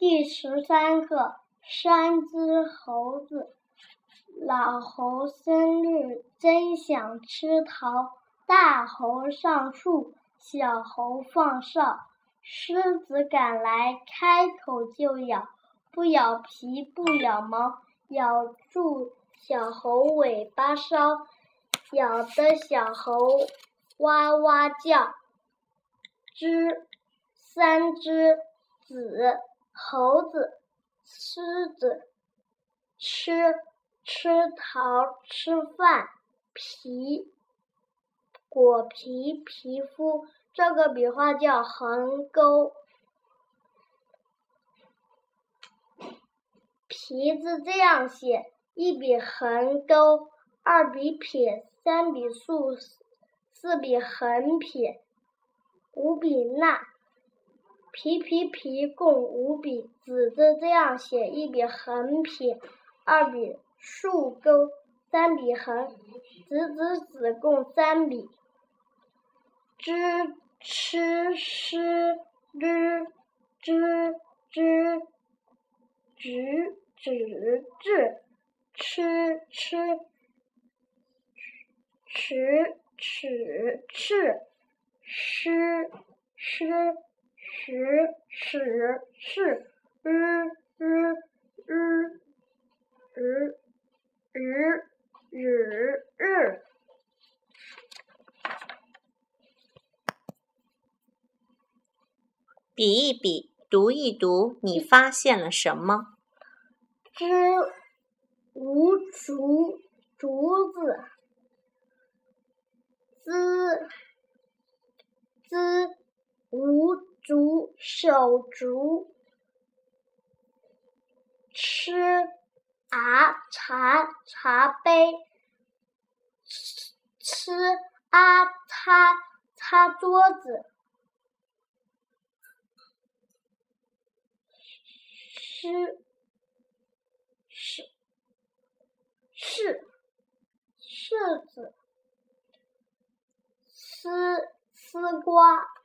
第十三课：山只猴子。老猴生日真想吃桃，大猴上树，小猴放哨。狮子赶来，开口就咬，不咬皮，不咬毛，咬住小猴尾巴梢，咬得小猴哇哇叫。只三只子。猴子、狮子吃吃桃吃饭皮果皮皮肤，这个笔画叫横钩。皮字这样写：一笔横钩，二笔撇，三笔竖，四笔横撇，五笔捺。皮皮皮共五笔，子字这样写：一笔横撇，二笔竖钩，三笔横。子子子共三笔。知吃诗日知知直指至吃吃尺尺赤诗诗。十尺是日日日日日日日。比一比，读一读，你发现了什么？知无竹竹子，滋滋无。手足，吃啊茶茶杯，吃啊擦擦桌子，吃是是柿子，丝丝瓜。